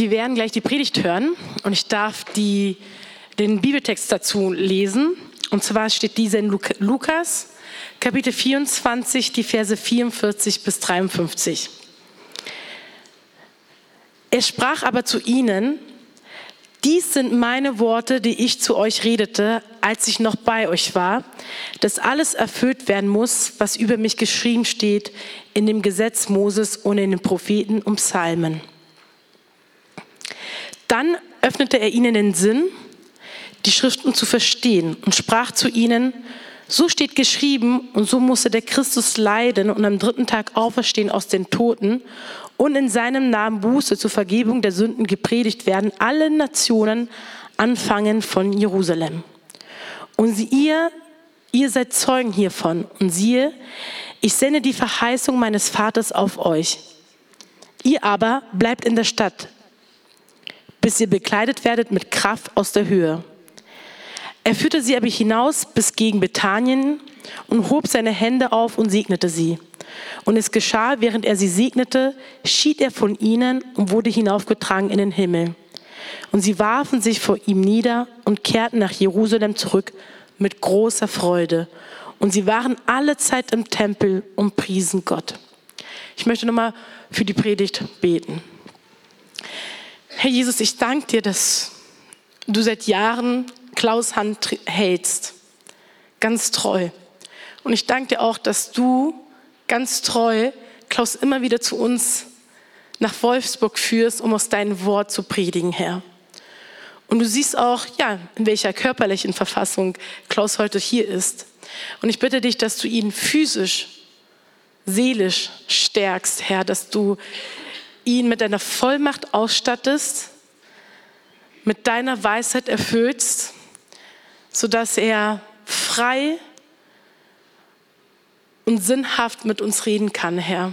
wir werden gleich die Predigt hören und ich darf die, den Bibeltext dazu lesen. Und zwar steht dieser in Lukas, Kapitel 24, die Verse 44 bis 53. Er sprach aber zu ihnen, dies sind meine Worte, die ich zu euch redete, als ich noch bei euch war, dass alles erfüllt werden muss, was über mich geschrieben steht in dem Gesetz Moses und in den Propheten und Psalmen. Dann öffnete er ihnen den Sinn, die Schriften zu verstehen und sprach zu ihnen, so steht geschrieben und so musste der Christus leiden und am dritten Tag auferstehen aus den Toten und in seinem Namen Buße zur Vergebung der Sünden gepredigt werden, alle Nationen anfangen von Jerusalem. Und ihr, ihr seid Zeugen hiervon. Und siehe, ich sende die Verheißung meines Vaters auf euch. Ihr aber bleibt in der Stadt, bis ihr bekleidet werdet mit Kraft aus der Höhe. Er führte sie aber hinaus bis gegen Bethanien und hob seine Hände auf und segnete sie. Und es geschah, während er sie segnete, schied er von ihnen und wurde hinaufgetragen in den Himmel. Und sie warfen sich vor ihm nieder und kehrten nach Jerusalem zurück mit großer Freude. Und sie waren alle Zeit im Tempel und priesen Gott. Ich möchte nochmal für die Predigt beten. Herr Jesus, ich danke dir, dass du seit Jahren Klaus Hand hältst. Ganz treu. Und ich danke dir auch, dass du ganz treu Klaus immer wieder zu uns nach Wolfsburg führst, um aus deinem Wort zu predigen, Herr. Und du siehst auch, ja, in welcher körperlichen Verfassung Klaus heute hier ist. Und ich bitte dich, dass du ihn physisch, seelisch stärkst, Herr, dass du ihn mit deiner Vollmacht ausstattest, mit deiner Weisheit erfüllst, sodass er frei und sinnhaft mit uns reden kann, Herr.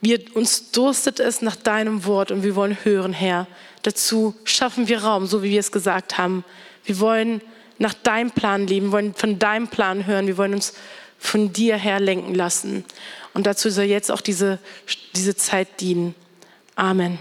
Wir, uns durstet es nach deinem Wort und wir wollen hören, Herr. Dazu schaffen wir Raum, so wie wir es gesagt haben. Wir wollen nach deinem Plan leben, wir wollen von deinem Plan hören, wir wollen uns von dir her lenken lassen. Und dazu soll jetzt auch diese, diese Zeit dienen. Amen.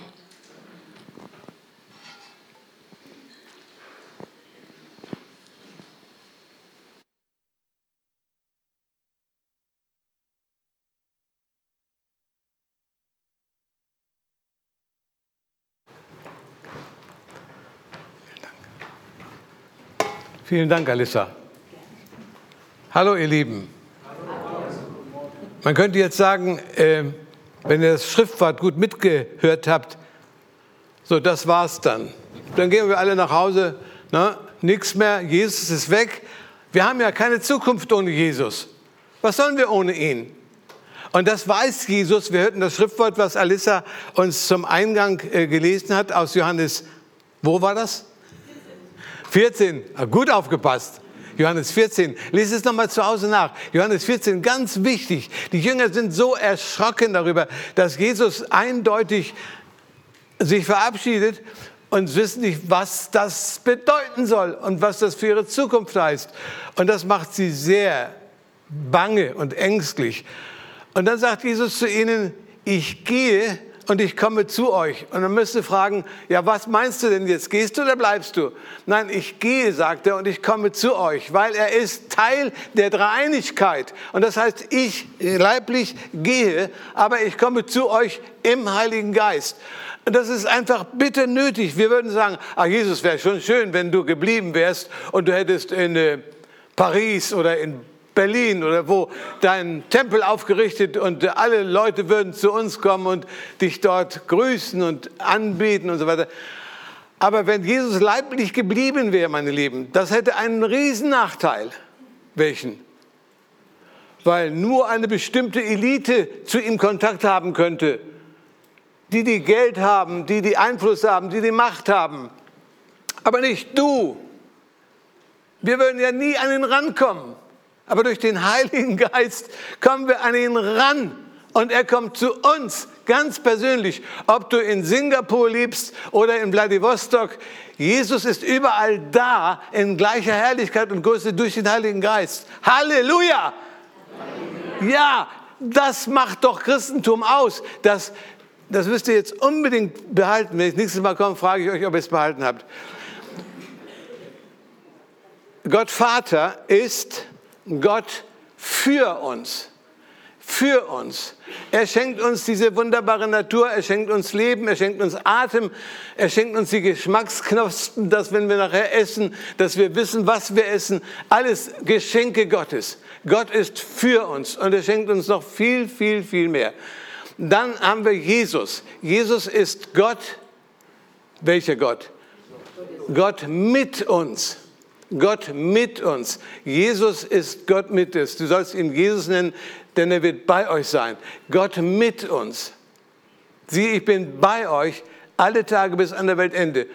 Vielen Dank, Alissa. Hallo, ihr Lieben. Man könnte jetzt sagen, äh, wenn ihr das Schriftwort gut mitgehört habt, so, das war's dann. Dann gehen wir alle nach Hause, ne? nichts mehr, Jesus ist weg. Wir haben ja keine Zukunft ohne Jesus. Was sollen wir ohne ihn? Und das weiß Jesus. Wir hörten das Schriftwort, was Alissa uns zum Eingang äh, gelesen hat aus Johannes. Wo war das? 14, ah, gut aufgepasst. Johannes 14, lese es nochmal zu Hause nach. Johannes 14, ganz wichtig. Die Jünger sind so erschrocken darüber, dass Jesus eindeutig sich verabschiedet und wissen nicht, was das bedeuten soll und was das für ihre Zukunft heißt. Und das macht sie sehr bange und ängstlich. Und dann sagt Jesus zu ihnen, ich gehe und ich komme zu euch. Und dann müsst ihr fragen, ja, was meinst du denn jetzt? Gehst du oder bleibst du? Nein, ich gehe, sagt er, und ich komme zu euch, weil er ist Teil der Dreieinigkeit. Und das heißt, ich leiblich gehe, aber ich komme zu euch im Heiligen Geist. Und das ist einfach bitte nötig. Wir würden sagen, ach Jesus, wäre schon schön, wenn du geblieben wärst und du hättest in äh, Paris oder in Berlin oder wo dein Tempel aufgerichtet und alle Leute würden zu uns kommen und dich dort grüßen und anbeten und so weiter. Aber wenn Jesus leiblich geblieben wäre, meine Lieben, das hätte einen riesen Nachteil. Welchen? Weil nur eine bestimmte Elite zu ihm Kontakt haben könnte. Die, die Geld haben, die, die Einfluss haben, die die Macht haben. Aber nicht du. Wir würden ja nie an ihn rankommen. Aber durch den Heiligen Geist kommen wir an ihn ran und er kommt zu uns ganz persönlich. Ob du in Singapur liebst oder in Vladivostok, Jesus ist überall da in gleicher Herrlichkeit und Größe durch den Heiligen Geist. Halleluja! Ja, das macht doch Christentum aus, dass das müsst ihr jetzt unbedingt behalten. Wenn ich nächstes Mal komme, frage ich euch, ob ihr es behalten habt. Gott Vater ist Gott für uns. Für uns. Er schenkt uns diese wunderbare Natur, er schenkt uns Leben, er schenkt uns Atem, er schenkt uns die Geschmacksknospen, dass wenn wir nachher essen, dass wir wissen, was wir essen. Alles Geschenke Gottes. Gott ist für uns und er schenkt uns noch viel, viel, viel mehr. Dann haben wir Jesus. Jesus ist Gott. Welcher Gott? Gott mit uns. Gott mit uns. Jesus ist Gott mit uns. Du sollst ihn Jesus nennen, denn er wird bei euch sein. Gott mit uns. Sieh, ich bin bei euch alle Tage bis an der Weltende.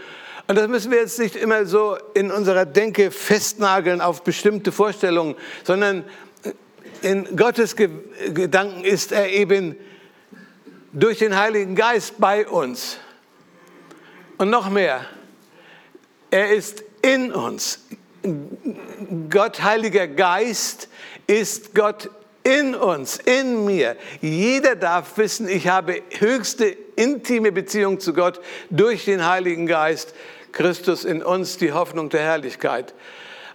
Und das müssen wir jetzt nicht immer so in unserer Denke festnageln auf bestimmte Vorstellungen, sondern in Gottes Gedanken ist er eben durch den Heiligen Geist bei uns. Und noch mehr, er ist in uns. Gott, Heiliger Geist, ist Gott in uns, in mir. Jeder darf wissen, ich habe höchste intime Beziehung zu Gott durch den Heiligen Geist, Christus in uns, die Hoffnung der Herrlichkeit.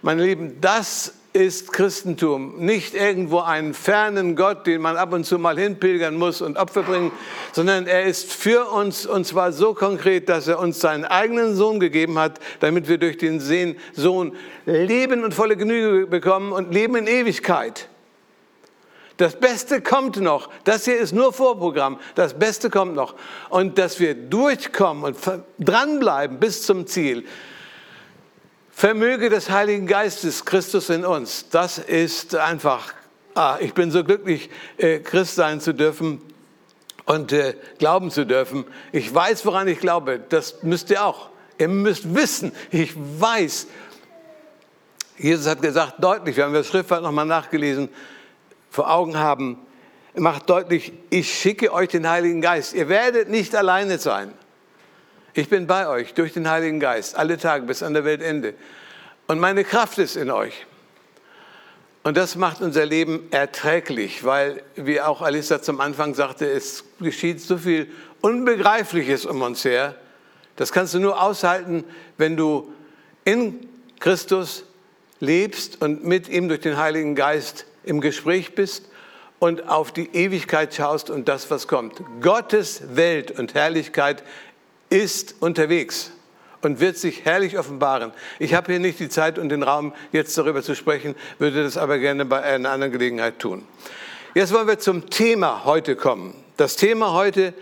Meine Lieben, das ist Christentum. Nicht irgendwo einen fernen Gott, den man ab und zu mal hinpilgern muss und Opfer bringen, sondern er ist für uns und zwar so konkret, dass er uns seinen eigenen Sohn gegeben hat, damit wir durch den Sohn Leben und volle Genüge bekommen und Leben in Ewigkeit. Das Beste kommt noch. Das hier ist nur Vorprogramm. Das Beste kommt noch. Und dass wir durchkommen und dranbleiben bis zum Ziel. Vermöge des Heiligen Geistes, Christus in uns, das ist einfach, ah, ich bin so glücklich, äh, Christ sein zu dürfen und äh, glauben zu dürfen. Ich weiß, woran ich glaube, das müsst ihr auch. Ihr müsst wissen, ich weiß. Jesus hat gesagt, deutlich, wir haben das Schriftwort nochmal nachgelesen, vor Augen haben, macht deutlich, ich schicke euch den Heiligen Geist. Ihr werdet nicht alleine sein. Ich bin bei euch durch den Heiligen Geist, alle Tage bis an der Weltende. Und meine Kraft ist in euch. Und das macht unser Leben erträglich, weil, wie auch Alissa zum Anfang sagte, es geschieht so viel Unbegreifliches um uns her. Das kannst du nur aushalten, wenn du in Christus lebst und mit ihm durch den Heiligen Geist im Gespräch bist und auf die Ewigkeit schaust und das, was kommt. Gottes Welt und Herrlichkeit ist unterwegs und wird sich herrlich offenbaren. Ich habe hier nicht die Zeit und den Raum, jetzt darüber zu sprechen, würde das aber gerne bei einer anderen Gelegenheit tun. Jetzt wollen wir zum Thema heute kommen. Das Thema heute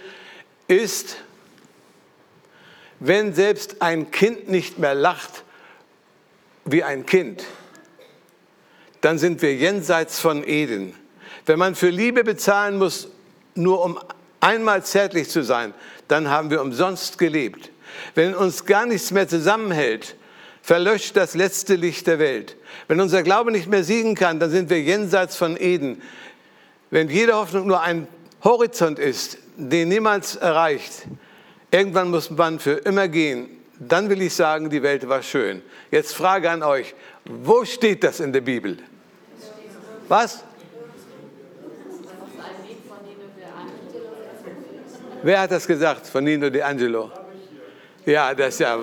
ist, wenn selbst ein Kind nicht mehr lacht wie ein Kind, dann sind wir jenseits von Eden. Wenn man für Liebe bezahlen muss, nur um einmal zärtlich zu sein, dann haben wir umsonst gelebt. Wenn uns gar nichts mehr zusammenhält, verlöscht das letzte Licht der Welt. Wenn unser Glaube nicht mehr siegen kann, dann sind wir jenseits von Eden. Wenn jede Hoffnung nur ein Horizont ist, den niemals erreicht, irgendwann muss man für immer gehen, dann will ich sagen, die Welt war schön. Jetzt Frage an euch, wo steht das in der Bibel? Was? Wer hat das gesagt von Nino De Angelo? Ja, das ist ja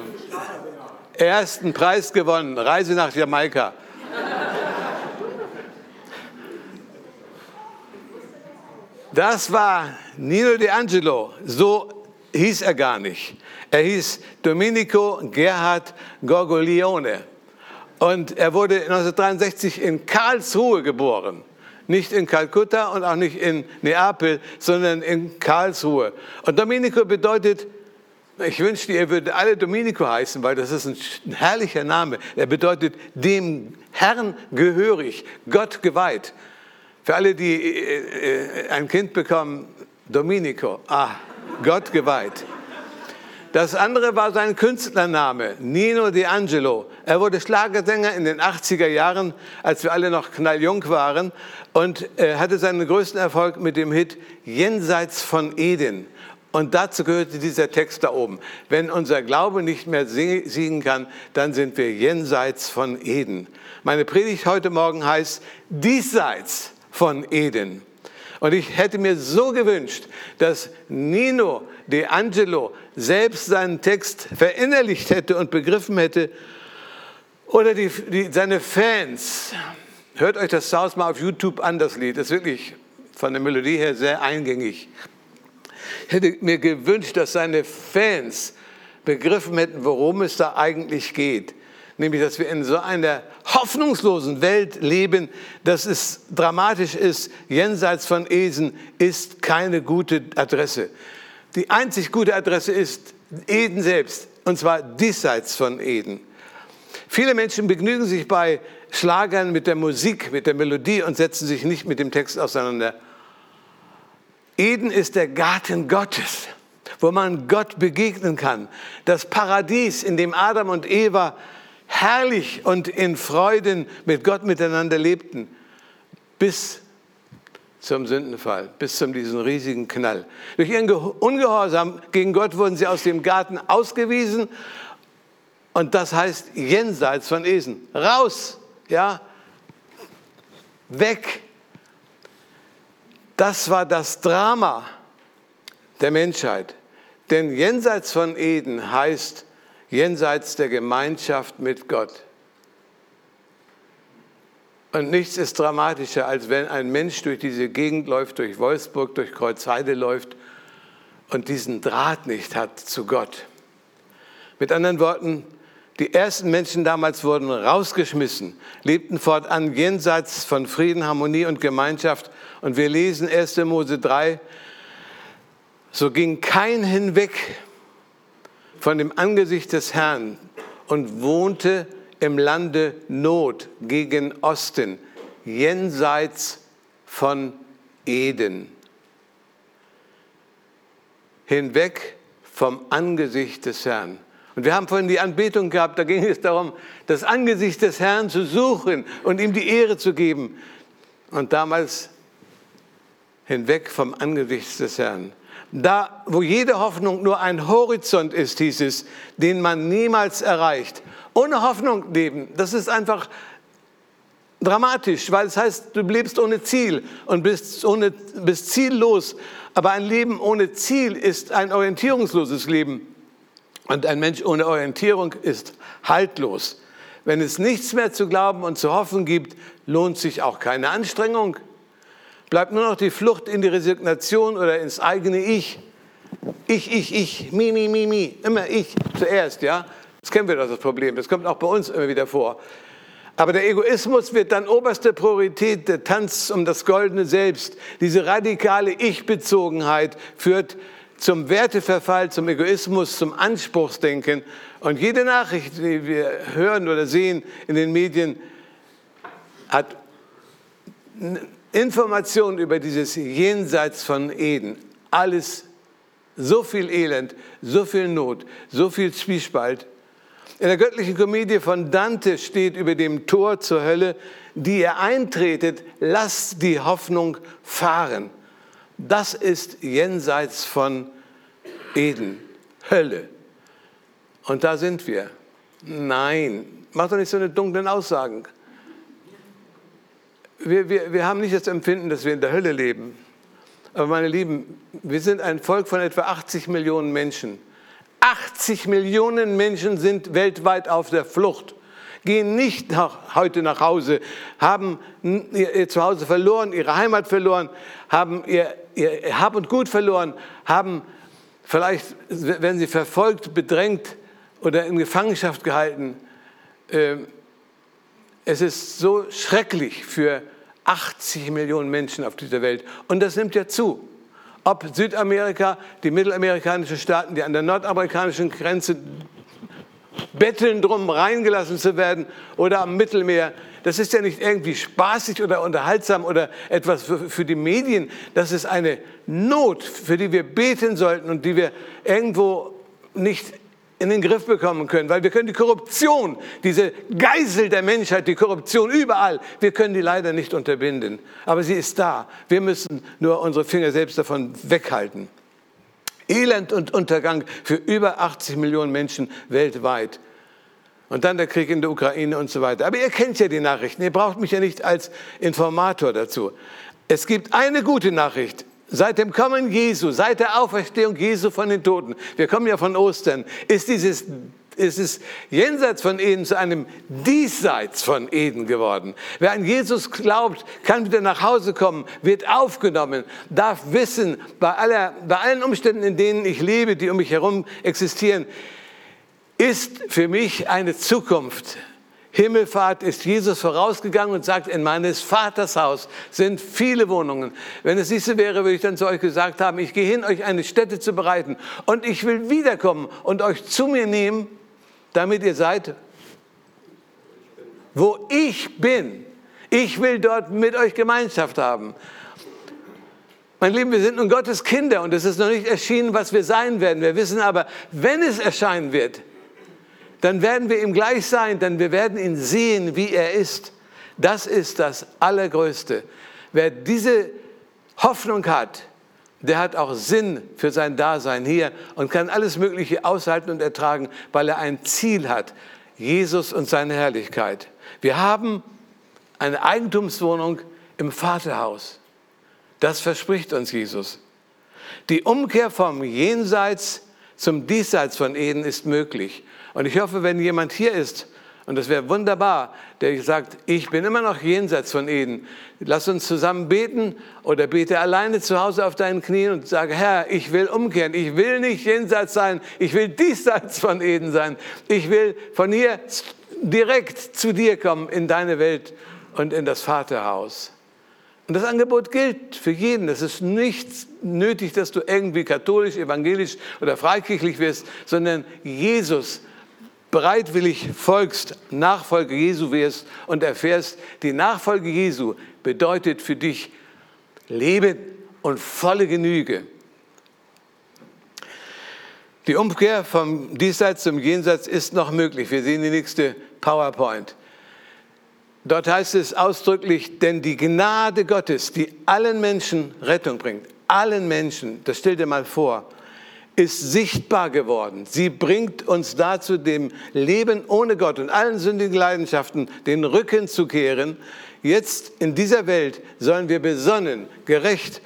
ersten Preis gewonnen, Reise nach Jamaika. Das war Nino De Angelo, so hieß er gar nicht. Er hieß Domenico Gerhard Gorgoglione und er wurde 1963 in Karlsruhe geboren. Nicht in Kalkutta und auch nicht in Neapel, sondern in Karlsruhe. Und Domenico bedeutet, ich wünschte, ihr würdet alle Domenico heißen, weil das ist ein herrlicher Name. Er bedeutet dem Herrn gehörig, Gott geweiht. Für alle, die äh, äh, ein Kind bekommen, Domenico, ah, Gott geweiht. Das andere war sein Künstlername, Nino D'Angelo. Er wurde Schlagersänger in den 80er Jahren, als wir alle noch knalljung waren und er hatte seinen größten Erfolg mit dem Hit Jenseits von Eden. Und dazu gehörte dieser Text da oben. Wenn unser Glaube nicht mehr siegen kann, dann sind wir jenseits von Eden. Meine Predigt heute Morgen heißt diesseits von Eden. Und ich hätte mir so gewünscht, dass Nino De Angelo selbst seinen Text verinnerlicht hätte und begriffen hätte. Oder die, die, seine Fans. Hört euch das South mal auf YouTube an, das Lied. Das ist wirklich von der Melodie her sehr eingängig. Ich hätte mir gewünscht, dass seine Fans begriffen hätten, worum es da eigentlich geht nämlich dass wir in so einer hoffnungslosen Welt leben, dass es dramatisch ist, jenseits von Esen ist keine gute Adresse. Die einzig gute Adresse ist Eden selbst, und zwar diesseits von Eden. Viele Menschen begnügen sich bei Schlagern mit der Musik, mit der Melodie und setzen sich nicht mit dem Text auseinander. Eden ist der Garten Gottes, wo man Gott begegnen kann. Das Paradies, in dem Adam und Eva herrlich und in Freuden mit Gott miteinander lebten, bis zum Sündenfall, bis zum diesen riesigen Knall. Durch ihren Ungehorsam gegen Gott wurden sie aus dem Garten ausgewiesen und das heißt jenseits von Esen. Raus, ja, weg. Das war das Drama der Menschheit. Denn jenseits von Eden heißt jenseits der Gemeinschaft mit Gott. Und nichts ist dramatischer, als wenn ein Mensch durch diese Gegend läuft, durch Wolfsburg, durch Kreuzheide läuft und diesen Draht nicht hat zu Gott. Mit anderen Worten, die ersten Menschen damals wurden rausgeschmissen, lebten fortan jenseits von Frieden, Harmonie und Gemeinschaft. Und wir lesen 1. Mose 3, so ging kein hinweg von dem Angesicht des Herrn und wohnte im Lande Not gegen Osten, jenseits von Eden. Hinweg vom Angesicht des Herrn. Und wir haben vorhin die Anbetung gehabt, da ging es darum, das Angesicht des Herrn zu suchen und ihm die Ehre zu geben. Und damals hinweg vom Angesicht des Herrn. Da, wo jede Hoffnung nur ein Horizont ist, hieß es, den man niemals erreicht. Ohne Hoffnung leben, das ist einfach dramatisch, weil es heißt, du lebst ohne Ziel und bist, ohne, bist ziellos. Aber ein Leben ohne Ziel ist ein orientierungsloses Leben. Und ein Mensch ohne Orientierung ist haltlos. Wenn es nichts mehr zu glauben und zu hoffen gibt, lohnt sich auch keine Anstrengung. Bleibt nur noch die Flucht in die Resignation oder ins eigene Ich. Ich, ich, ich, mi, mi, mi, mi, immer ich zuerst, ja. Das kennen wir doch, das Problem. Das kommt auch bei uns immer wieder vor. Aber der Egoismus wird dann oberste Priorität, der Tanz um das goldene Selbst. Diese radikale Ich-Bezogenheit führt zum Werteverfall, zum Egoismus, zum Anspruchsdenken. Und jede Nachricht, die wir hören oder sehen in den Medien, hat Informationen über dieses Jenseits von Eden, alles so viel Elend, so viel Not, so viel Zwiespalt. In der göttlichen Komödie von Dante steht über dem Tor zur Hölle, die ihr eintretet, lasst die Hoffnung fahren. Das ist jenseits von Eden, Hölle. Und da sind wir. Nein, mach doch nicht so eine dunklen Aussagen wir, wir, wir haben nicht das Empfinden, dass wir in der Hölle leben. Aber meine Lieben, wir sind ein Volk von etwa 80 Millionen Menschen. 80 Millionen Menschen sind weltweit auf der Flucht, gehen nicht nach, heute nach Hause, haben ihr, Zuhause verloren, ihre Heimat verloren, haben ihr, ihr Hab und Gut verloren, haben vielleicht, werden sie verfolgt, bedrängt oder in Gefangenschaft gehalten. Ähm, es ist so schrecklich für 80 Millionen Menschen auf dieser Welt. Und das nimmt ja zu. Ob Südamerika, die mittelamerikanischen Staaten, die an der nordamerikanischen Grenze betteln drum, reingelassen zu werden, oder am Mittelmeer. Das ist ja nicht irgendwie spaßig oder unterhaltsam oder etwas für, für die Medien. Das ist eine Not, für die wir beten sollten und die wir irgendwo nicht in den Griff bekommen können, weil wir können die Korruption, diese Geisel der Menschheit, die Korruption überall, wir können die leider nicht unterbinden. Aber sie ist da. Wir müssen nur unsere Finger selbst davon weghalten. Elend und Untergang für über 80 Millionen Menschen weltweit. Und dann der Krieg in der Ukraine und so weiter. Aber ihr kennt ja die Nachrichten. Ihr braucht mich ja nicht als Informator dazu. Es gibt eine gute Nachricht. Seit dem Kommen Jesu, seit der Auferstehung Jesu von den Toten, wir kommen ja von Ostern, ist dieses ist es jenseits von Eden zu einem Diesseits von Eden geworden. Wer an Jesus glaubt, kann wieder nach Hause kommen, wird aufgenommen, darf wissen, bei, aller, bei allen Umständen, in denen ich lebe, die um mich herum existieren, ist für mich eine Zukunft. Himmelfahrt ist Jesus vorausgegangen und sagt, in meines Vaters Haus sind viele Wohnungen. Wenn es nicht so wäre, würde ich dann zu euch gesagt haben, ich gehe hin, euch eine Stätte zu bereiten und ich will wiederkommen und euch zu mir nehmen, damit ihr seid, wo ich bin. Ich will dort mit euch Gemeinschaft haben. Mein Lieben, wir sind nun Gottes Kinder und es ist noch nicht erschienen, was wir sein werden. Wir wissen aber, wenn es erscheinen wird, dann werden wir ihm gleich sein, denn wir werden ihn sehen, wie er ist. Das ist das Allergrößte. Wer diese Hoffnung hat, der hat auch Sinn für sein Dasein hier und kann alles Mögliche aushalten und ertragen, weil er ein Ziel hat, Jesus und seine Herrlichkeit. Wir haben eine Eigentumswohnung im Vaterhaus. Das verspricht uns Jesus. Die Umkehr vom Jenseits zum Diesseits von Eden ist möglich. Und ich hoffe, wenn jemand hier ist, und das wäre wunderbar, der sagt, ich bin immer noch jenseits von Eden. Lass uns zusammen beten oder bete alleine zu Hause auf deinen Knien und sage, Herr, ich will umkehren. Ich will nicht jenseits sein. Ich will diesseits von Eden sein. Ich will von hier direkt zu dir kommen in deine Welt und in das Vaterhaus. Und das Angebot gilt für jeden. Es ist nicht nötig, dass du irgendwie katholisch, evangelisch oder freikirchlich wirst, sondern Jesus bereitwillig folgst, Nachfolge Jesu wirst und erfährst, die Nachfolge Jesu bedeutet für dich Leben und volle Genüge. Die Umkehr vom Diesseits zum Jenseits ist noch möglich. Wir sehen die nächste PowerPoint. Dort heißt es ausdrücklich, denn die Gnade Gottes, die allen Menschen Rettung bringt, allen Menschen, das stell dir mal vor, ist sichtbar geworden. Sie bringt uns dazu, dem Leben ohne Gott und allen sündigen Leidenschaften den Rücken zu kehren. Jetzt in dieser Welt sollen wir besonnen, gerecht,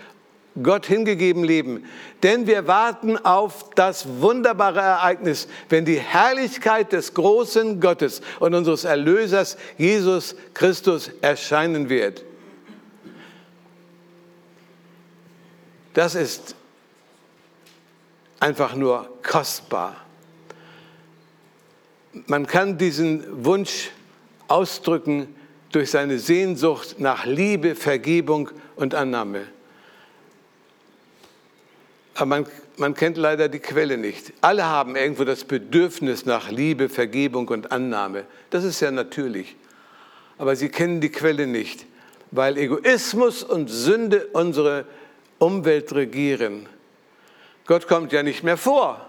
Gott hingegeben leben. Denn wir warten auf das wunderbare Ereignis, wenn die Herrlichkeit des großen Gottes und unseres Erlösers Jesus Christus erscheinen wird. Das ist einfach nur kostbar. Man kann diesen Wunsch ausdrücken durch seine Sehnsucht nach Liebe, Vergebung und Annahme. Aber man, man kennt leider die Quelle nicht. Alle haben irgendwo das Bedürfnis nach Liebe, Vergebung und Annahme. Das ist ja natürlich. Aber sie kennen die Quelle nicht, weil Egoismus und Sünde unsere Umwelt regieren. Gott kommt ja nicht mehr vor.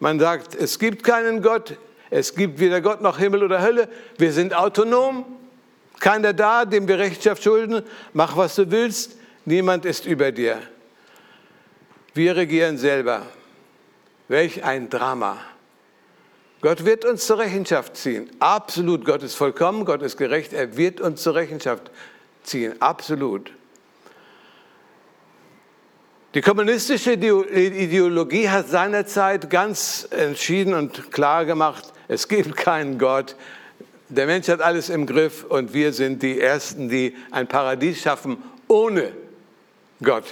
Man sagt, es gibt keinen Gott, es gibt weder Gott noch Himmel oder Hölle, wir sind autonom, keiner da, dem wir Rechenschaft schulden, mach was du willst, niemand ist über dir. Wir regieren selber. Welch ein Drama. Gott wird uns zur Rechenschaft ziehen. Absolut. Gott ist vollkommen, Gott ist gerecht. Er wird uns zur Rechenschaft ziehen. Absolut. Die kommunistische Ideologie hat seinerzeit ganz entschieden und klar gemacht, es gibt keinen Gott. Der Mensch hat alles im Griff und wir sind die Ersten, die ein Paradies schaffen ohne Gott.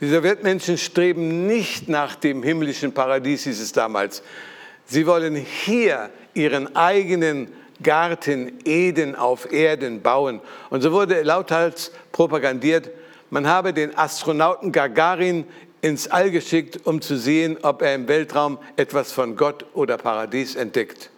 Die Sowjetmenschen streben nicht nach dem himmlischen Paradies, hieß es damals. Sie wollen hier ihren eigenen Garten Eden auf Erden bauen. Und so wurde lauthals propagandiert, man habe den Astronauten Gagarin ins All geschickt, um zu sehen, ob er im Weltraum etwas von Gott oder Paradies entdeckt.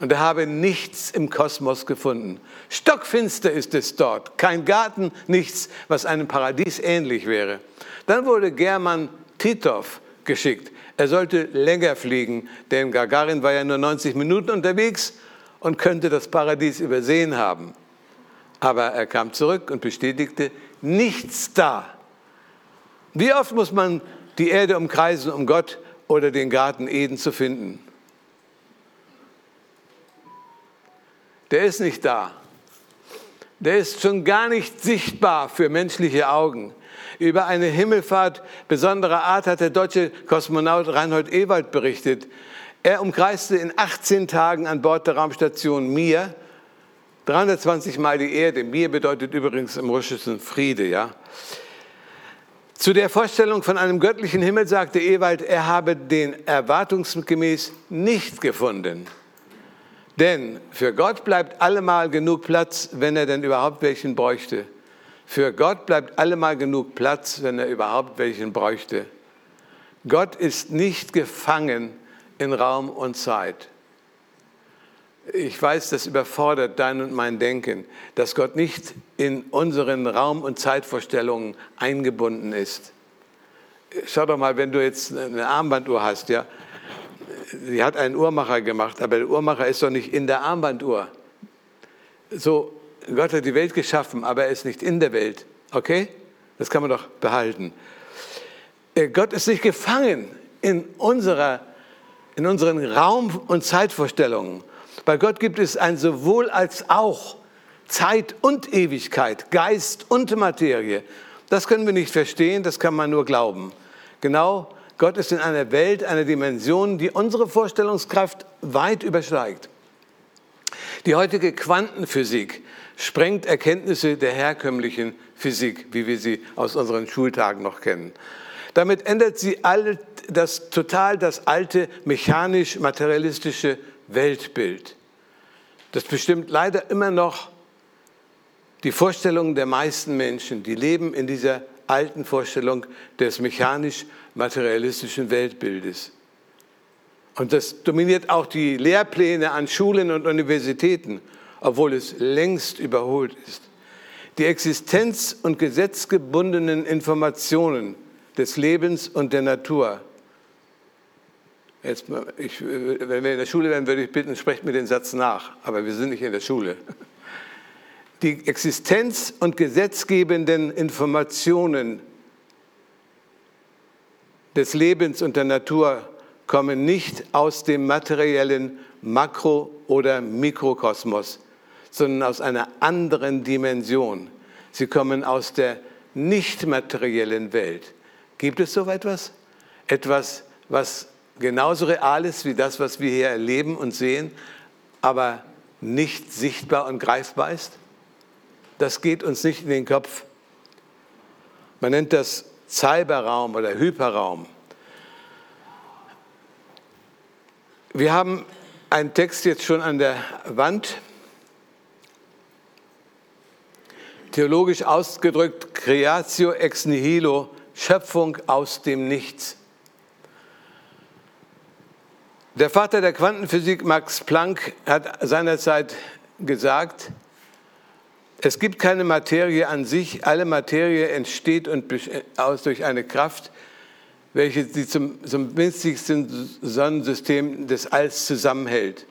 Und er habe nichts im Kosmos gefunden. Stockfinster ist es dort. Kein Garten, nichts, was einem Paradies ähnlich wäre. Dann wurde German Titov geschickt. Er sollte länger fliegen, denn Gagarin war ja nur 90 Minuten unterwegs und könnte das Paradies übersehen haben. Aber er kam zurück und bestätigte, nichts da. Wie oft muss man die Erde umkreisen, um Gott oder den Garten Eden zu finden? Der ist nicht da. der ist schon gar nicht sichtbar für menschliche Augen. Über eine Himmelfahrt besonderer Art hat der deutsche Kosmonaut Reinhold Ewald berichtet. Er umkreiste in 18 Tagen an Bord der Raumstation Mir 320 Mal die Erde. Mir bedeutet übrigens im Russischen Friede, ja. Zu der Vorstellung von einem göttlichen Himmel sagte Ewald, er habe den erwartungsgemäß nicht gefunden. Denn für Gott bleibt allemal genug Platz, wenn er denn überhaupt welchen bräuchte. Für Gott bleibt allemal genug Platz, wenn er überhaupt welchen bräuchte. Gott ist nicht gefangen in Raum und Zeit. Ich weiß, das überfordert dein und mein Denken, dass Gott nicht in unseren Raum- und Zeitvorstellungen eingebunden ist. Schau doch mal, wenn du jetzt eine Armbanduhr hast, ja, sie hat einen Uhrmacher gemacht, aber der Uhrmacher ist doch nicht in der Armbanduhr. So, Gott hat die Welt geschaffen, aber er ist nicht in der Welt. Okay? Das kann man doch behalten. Äh, Gott ist nicht gefangen in, unserer, in unseren Raum- und Zeitvorstellungen. Bei Gott gibt es ein sowohl als auch Zeit und Ewigkeit, Geist und Materie. Das können wir nicht verstehen, das kann man nur glauben. Genau, Gott ist in einer Welt, einer Dimension, die unsere Vorstellungskraft weit übersteigt. Die heutige Quantenphysik sprengt Erkenntnisse der herkömmlichen Physik, wie wir sie aus unseren Schultagen noch kennen. Damit ändert sie all das, total das alte mechanisch-materialistische Weltbild. Das bestimmt leider immer noch die Vorstellungen der meisten Menschen, die leben in dieser alten Vorstellung des mechanisch-materialistischen Weltbildes. Und das dominiert auch die Lehrpläne an Schulen und Universitäten, obwohl es längst überholt ist. Die existenz- und gesetzgebundenen Informationen des Lebens und der Natur Jetzt, ich, wenn wir in der Schule wären, würde ich bitten, sprecht mir den Satz nach. Aber wir sind nicht in der Schule. Die existenz- und gesetzgebenden Informationen des Lebens und der Natur kommen nicht aus dem materiellen Makro- oder Mikrokosmos, sondern aus einer anderen Dimension. Sie kommen aus der nicht materiellen Welt. Gibt es so etwas? Etwas, was genauso real ist wie das, was wir hier erleben und sehen, aber nicht sichtbar und greifbar ist? Das geht uns nicht in den Kopf. Man nennt das Cyberraum oder Hyperraum. Wir haben einen Text jetzt schon an der Wand. Theologisch ausgedrückt, Creatio ex nihilo, Schöpfung aus dem Nichts. Der Vater der Quantenphysik, Max Planck, hat seinerzeit gesagt, es gibt keine Materie an sich, alle Materie entsteht und aus durch eine Kraft, welche sie zum, zum winzigsten Sonnensystem des Alls zusammenhält.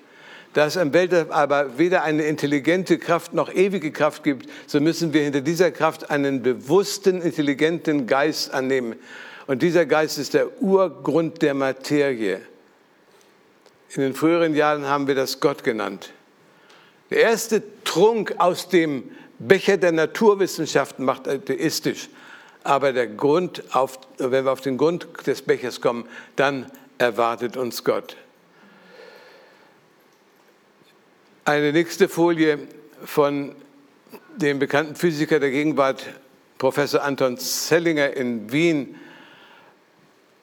Da es im Weltall aber weder eine intelligente Kraft noch ewige Kraft gibt, so müssen wir hinter dieser Kraft einen bewussten, intelligenten Geist annehmen. Und dieser Geist ist der Urgrund der Materie. In den früheren Jahren haben wir das Gott genannt. Der erste Trunk aus dem Becher der Naturwissenschaften macht atheistisch. Aber der Grund, auf, wenn wir auf den Grund des Bechers kommen, dann erwartet uns Gott. Eine nächste Folie von dem bekannten Physiker der Gegenwart, Professor Anton Zellinger in Wien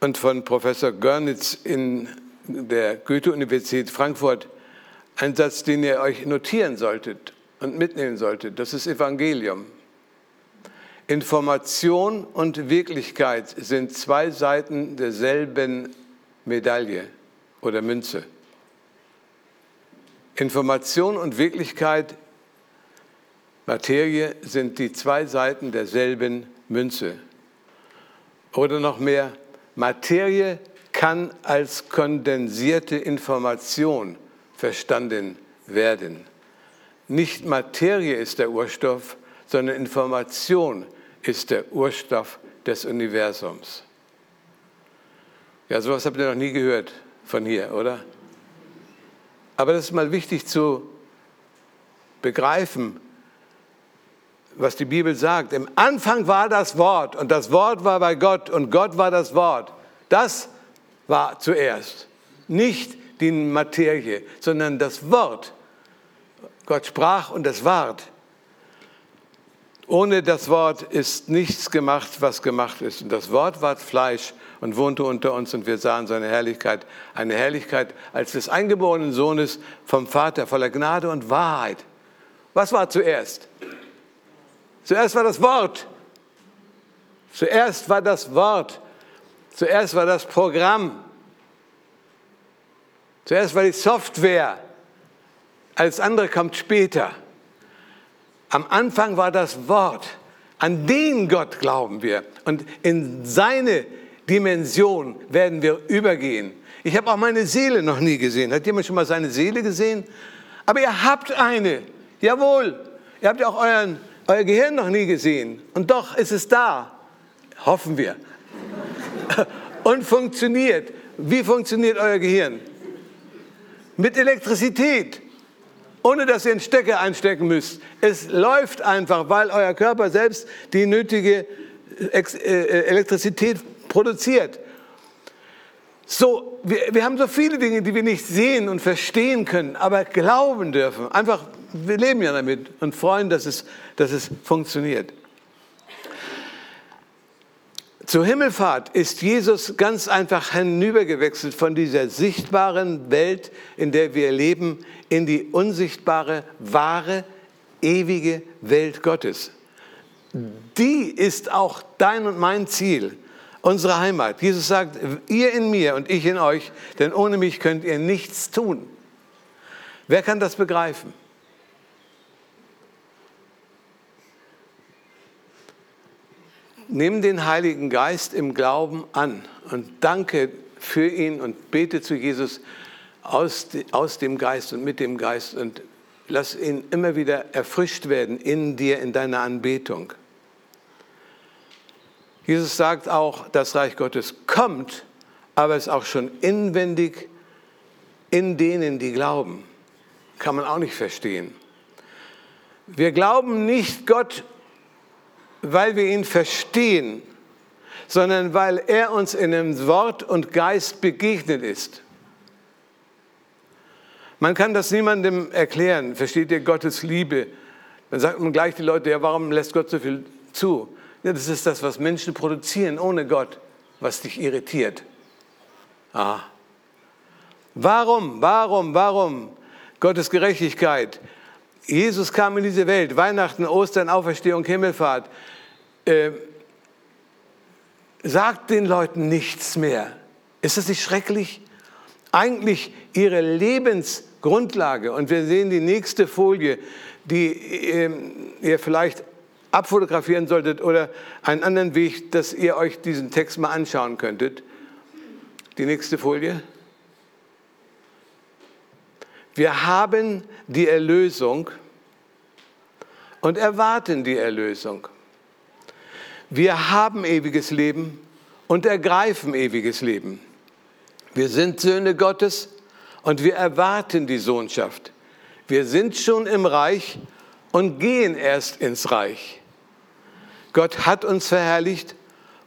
und von Professor Görnitz in der Goethe-Universität Frankfurt ein Satz, den ihr euch notieren solltet und mitnehmen solltet. Das ist Evangelium. Information und Wirklichkeit sind zwei Seiten derselben Medaille oder Münze. Information und Wirklichkeit, Materie sind die zwei Seiten derselben Münze. Oder noch mehr, Materie kann als kondensierte Information verstanden werden. Nicht Materie ist der Urstoff, sondern Information ist der Urstoff des Universums. Ja, sowas habt ihr noch nie gehört von hier, oder? Aber das ist mal wichtig zu begreifen. was die Bibel sagt. Im Anfang war das Wort und das Wort war bei Gott und Gott war das Wort. Das war zuerst. Nicht die Materie, sondern das Wort. Gott sprach und es ward. Ohne das Wort ist nichts gemacht, was gemacht ist. Und das Wort ward Fleisch und wohnte unter uns und wir sahen seine Herrlichkeit, eine Herrlichkeit als des eingeborenen Sohnes vom Vater voller Gnade und Wahrheit. Was war zuerst? Zuerst war das Wort. Zuerst war das Wort. Zuerst war das Programm. Zuerst war die Software. Alles andere kommt später. Am Anfang war das Wort. An den Gott glauben wir. Und in seine Dimension werden wir übergehen. Ich habe auch meine Seele noch nie gesehen. Hat jemand schon mal seine Seele gesehen? Aber ihr habt eine. Jawohl. Ihr habt ja auch euren, euer Gehirn noch nie gesehen. Und doch ist es da. Hoffen wir. Und funktioniert. Wie funktioniert euer Gehirn? Mit Elektrizität ohne dass ihr einen Stecker einstecken müsst. Es läuft einfach, weil euer Körper selbst die nötige äh, äh, Elektrizität produziert. So, wir, wir haben so viele Dinge, die wir nicht sehen und verstehen können, aber glauben dürfen. Einfach, wir leben ja damit und freuen, dass es, dass es funktioniert. Zur Himmelfahrt ist Jesus ganz einfach hinübergewechselt von dieser sichtbaren Welt, in der wir leben, in die unsichtbare, wahre, ewige Welt Gottes. Die ist auch dein und mein Ziel, unsere Heimat. Jesus sagt, ihr in mir und ich in euch, denn ohne mich könnt ihr nichts tun. Wer kann das begreifen? Nimm den Heiligen Geist im Glauben an und danke für ihn und bete zu Jesus aus, aus dem Geist und mit dem Geist und lass ihn immer wieder erfrischt werden in dir, in deiner Anbetung. Jesus sagt auch, das Reich Gottes kommt, aber es ist auch schon inwendig in denen, die glauben. Kann man auch nicht verstehen. Wir glauben nicht Gott weil wir ihn verstehen, sondern weil er uns in dem Wort und Geist begegnet ist. Man kann das niemandem erklären. Versteht ihr Gottes Liebe? Dann sagt man gleich die Leute, ja, warum lässt Gott so viel zu? Ja, das ist das, was Menschen produzieren ohne Gott, was dich irritiert. Ah. Warum, warum, warum? Gottes Gerechtigkeit. Jesus kam in diese Welt, Weihnachten, Ostern, Auferstehung, Himmelfahrt äh, sagt den Leuten nichts mehr. Ist das nicht schrecklich? Eigentlich ihre Lebensgrundlage, und wir sehen die nächste Folie, die äh, ihr vielleicht abfotografieren solltet oder einen anderen Weg, dass ihr euch diesen Text mal anschauen könntet. Die nächste Folie. Wir haben die Erlösung und erwarten die Erlösung. Wir haben ewiges Leben und ergreifen ewiges Leben. Wir sind Söhne Gottes und wir erwarten die Sohnschaft. Wir sind schon im Reich und gehen erst ins Reich. Gott hat uns verherrlicht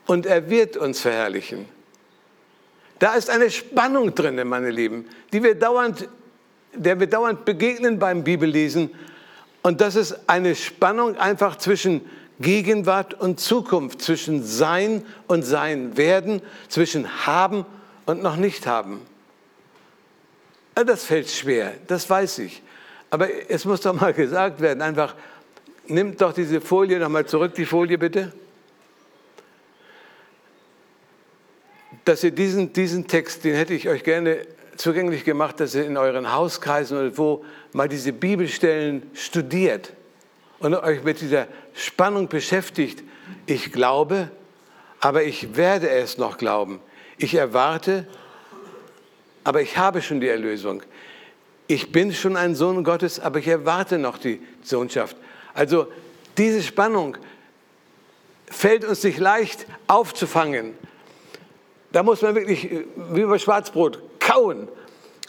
und er wird uns verherrlichen. Da ist eine Spannung drin, meine Lieben, die wir dauernd, der wir dauernd begegnen beim Bibellesen. Und das ist eine Spannung einfach zwischen Gegenwart und Zukunft, zwischen Sein und Sein werden, zwischen Haben und noch nicht haben. Das fällt schwer, das weiß ich. Aber es muss doch mal gesagt werden, einfach, nimmt doch diese Folie nochmal zurück, die Folie bitte. Dass ihr diesen, diesen Text, den hätte ich euch gerne zugänglich gemacht, dass ihr in euren Hauskreisen oder wo mal diese Bibelstellen studiert und euch mit dieser Spannung beschäftigt. Ich glaube, aber ich werde es noch glauben. Ich erwarte, aber ich habe schon die Erlösung. Ich bin schon ein Sohn Gottes, aber ich erwarte noch die Sohnschaft. Also diese Spannung fällt uns nicht leicht aufzufangen. Da muss man wirklich wie über Schwarzbrot kauen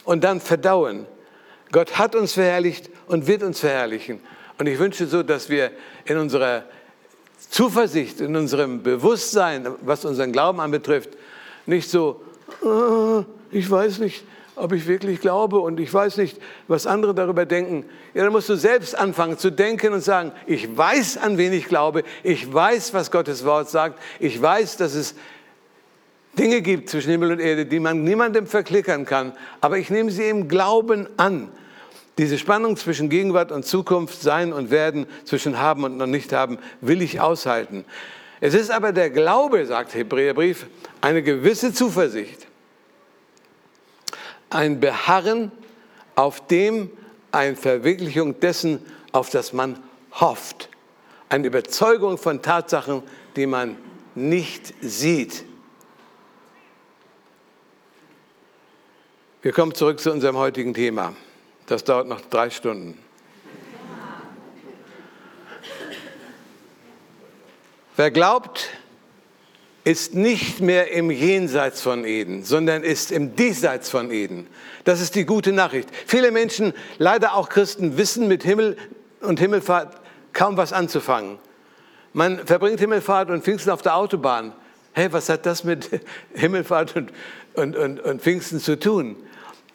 und dann verdauen. Gott hat uns verherrlicht und wird uns verherrlichen. Und ich wünsche so, dass wir in unserer Zuversicht, in unserem Bewusstsein, was unseren Glauben anbetrifft, nicht so, äh, ich weiß nicht, ob ich wirklich glaube und ich weiß nicht, was andere darüber denken. Ja, dann musst du selbst anfangen zu denken und sagen, ich weiß, an wen ich glaube, ich weiß, was Gottes Wort sagt, ich weiß, dass es Dinge gibt zwischen Himmel und Erde, die man niemandem verklickern kann, aber ich nehme sie im Glauben an. Diese Spannung zwischen Gegenwart und Zukunft, Sein und Werden, zwischen Haben und noch nicht haben, will ich aushalten. Es ist aber der Glaube, sagt Hebräerbrief, eine gewisse Zuversicht ein Beharren auf dem, eine Verwirklichung dessen, auf das man hofft. Eine Überzeugung von Tatsachen, die man nicht sieht. Wir kommen zurück zu unserem heutigen Thema. Das dauert noch drei Stunden. Wer glaubt, ist nicht mehr im Jenseits von Eden, sondern ist im Diesseits von Eden. Das ist die gute Nachricht. Viele Menschen, leider auch Christen, wissen mit Himmel und Himmelfahrt kaum was anzufangen. Man verbringt Himmelfahrt und Pfingsten auf der Autobahn. Hey, was hat das mit Himmelfahrt und, und, und, und Pfingsten zu tun?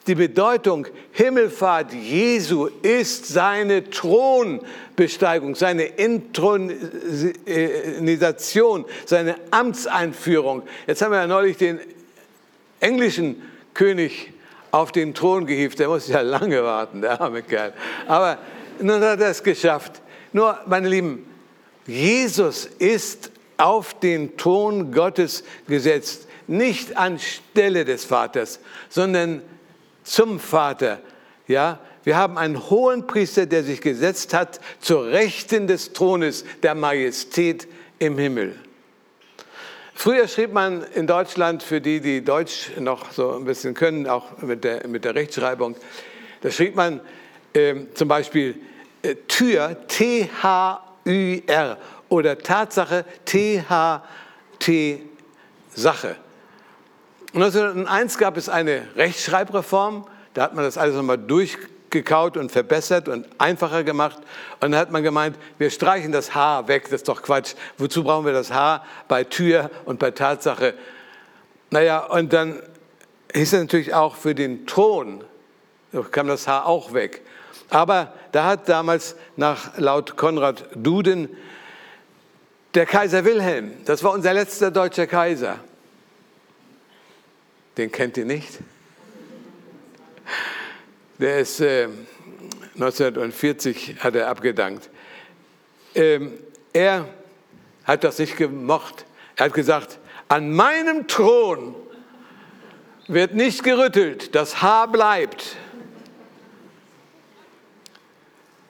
Die Bedeutung Himmelfahrt Jesu ist seine Thronbesteigung, seine Intronisation, seine Amtseinführung. Jetzt haben wir ja neulich den englischen König auf den Thron gehievt. Der muss ja lange warten, der arme Kerl. Aber nun hat er es geschafft. Nur, meine Lieben, Jesus ist auf den Thron Gottes gesetzt. Nicht anstelle des Vaters, sondern zum Vater. Ja, wir haben einen hohen Priester, der sich gesetzt hat zur Rechten des Thrones der Majestät im Himmel. Früher schrieb man in Deutschland, für die, die Deutsch noch so ein bisschen können, auch mit der, mit der Rechtschreibung, da schrieb man äh, zum Beispiel äh, Tür, T-H-U-R oder Tatsache, T-H-T, Sache. 1901 gab es eine Rechtschreibreform, da hat man das alles nochmal durchgekaut und verbessert und einfacher gemacht. Und dann hat man gemeint, wir streichen das H weg, das ist doch Quatsch. Wozu brauchen wir das H bei Tür und bei Tatsache? Naja, und dann hieß es natürlich auch für den Thron, da kam das H auch weg. Aber da hat damals nach laut Konrad Duden der Kaiser Wilhelm, das war unser letzter deutscher Kaiser, den kennt ihr nicht? Der ist äh, 1940 hat er abgedankt. Ähm, er hat das nicht gemocht. Er hat gesagt, an meinem Thron wird nicht gerüttelt, das Haar bleibt.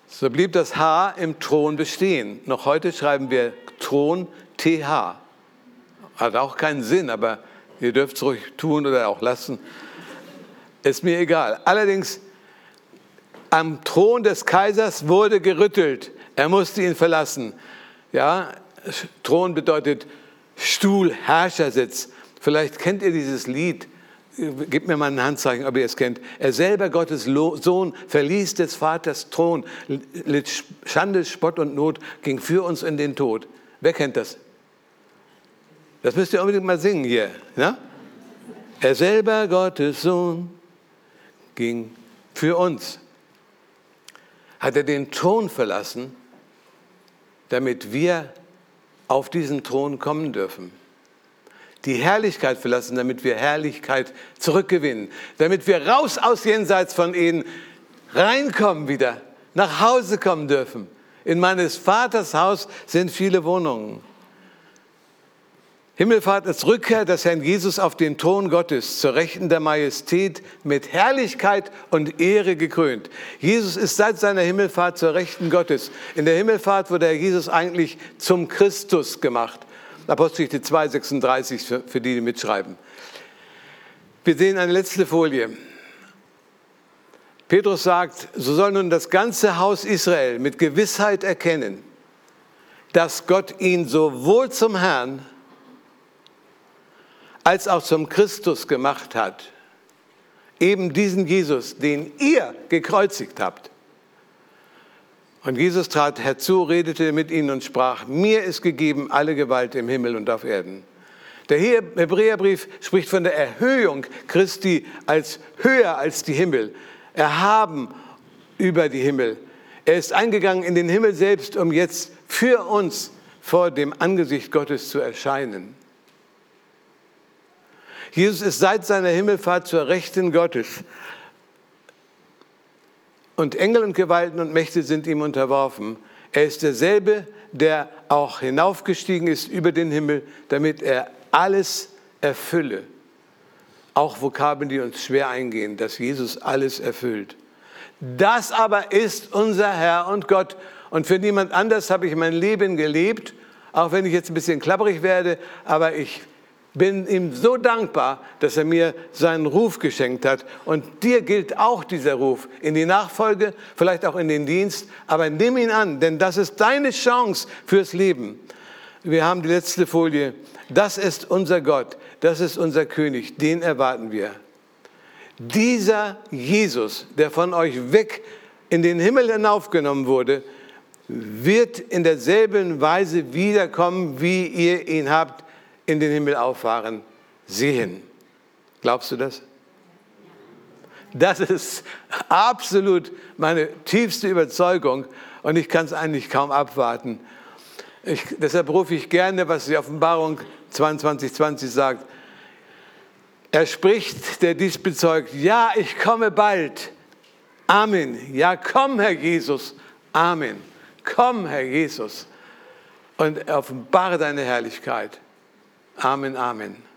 So blieb das Haar im Thron bestehen. Noch heute schreiben wir Thron TH. Hat auch keinen Sinn, aber Ihr dürft es ruhig tun oder auch lassen. Ist mir egal. Allerdings, am Thron des Kaisers wurde gerüttelt. Er musste ihn verlassen. Ja, Thron bedeutet Stuhl, Herrschersitz. Vielleicht kennt ihr dieses Lied. Gebt mir mal ein Handzeichen, ob ihr es kennt. Er selber, Gottes Sohn, verließ des Vaters Thron, litt Schande, Spott und Not, ging für uns in den Tod. Wer kennt das? Das müsst ihr unbedingt mal singen hier. Ja? Er selber, Gottes Sohn, ging für uns. Hat er den Thron verlassen, damit wir auf diesen Thron kommen dürfen. Die Herrlichkeit verlassen, damit wir Herrlichkeit zurückgewinnen. Damit wir raus aus jenseits von Eden reinkommen wieder, nach Hause kommen dürfen. In meines Vaters Haus sind viele Wohnungen. Himmelfahrt ist Rückkehr des Herrn Jesus auf den Thron Gottes, zur Rechten der Majestät, mit Herrlichkeit und Ehre gekrönt. Jesus ist seit seiner Himmelfahrt zur Rechten Gottes. In der Himmelfahrt wurde Herr Jesus eigentlich zum Christus gemacht. Apostelgeschichte 2, 36 für, für die, die mitschreiben. Wir sehen eine letzte Folie. Petrus sagt, so soll nun das ganze Haus Israel mit Gewissheit erkennen, dass Gott ihn sowohl zum Herrn als auch zum Christus gemacht hat. Eben diesen Jesus, den ihr gekreuzigt habt. Und Jesus trat herzu, redete mit ihnen und sprach, mir ist gegeben alle Gewalt im Himmel und auf Erden. Der Hebräerbrief spricht von der Erhöhung Christi als höher als die Himmel, erhaben über die Himmel. Er ist eingegangen in den Himmel selbst, um jetzt für uns vor dem Angesicht Gottes zu erscheinen. Jesus ist seit seiner Himmelfahrt zur Rechten Gottes. Und Engel und Gewalten und Mächte sind ihm unterworfen. Er ist derselbe, der auch hinaufgestiegen ist über den Himmel, damit er alles erfülle. Auch Vokabeln, die uns schwer eingehen, dass Jesus alles erfüllt. Das aber ist unser Herr und Gott. Und für niemand anders habe ich mein Leben gelebt, auch wenn ich jetzt ein bisschen klapperig werde, aber ich bin ihm so dankbar, dass er mir seinen Ruf geschenkt hat. Und dir gilt auch dieser Ruf in die Nachfolge, vielleicht auch in den Dienst, aber nimm ihn an, denn das ist deine Chance fürs Leben. Wir haben die letzte Folie. Das ist unser Gott, das ist unser König, den erwarten wir. Dieser Jesus, der von euch weg in den Himmel hinaufgenommen wurde, wird in derselben Weise wiederkommen, wie ihr ihn habt in den Himmel auffahren sehen. Glaubst du das? Das ist absolut meine tiefste Überzeugung und ich kann es eigentlich kaum abwarten. Ich, deshalb rufe ich gerne, was die Offenbarung 22, 20 sagt. Er spricht, der dies bezeugt, ja, ich komme bald. Amen. Ja, komm, Herr Jesus. Amen. Komm, Herr Jesus, und offenbare deine Herrlichkeit. Amen, Amen.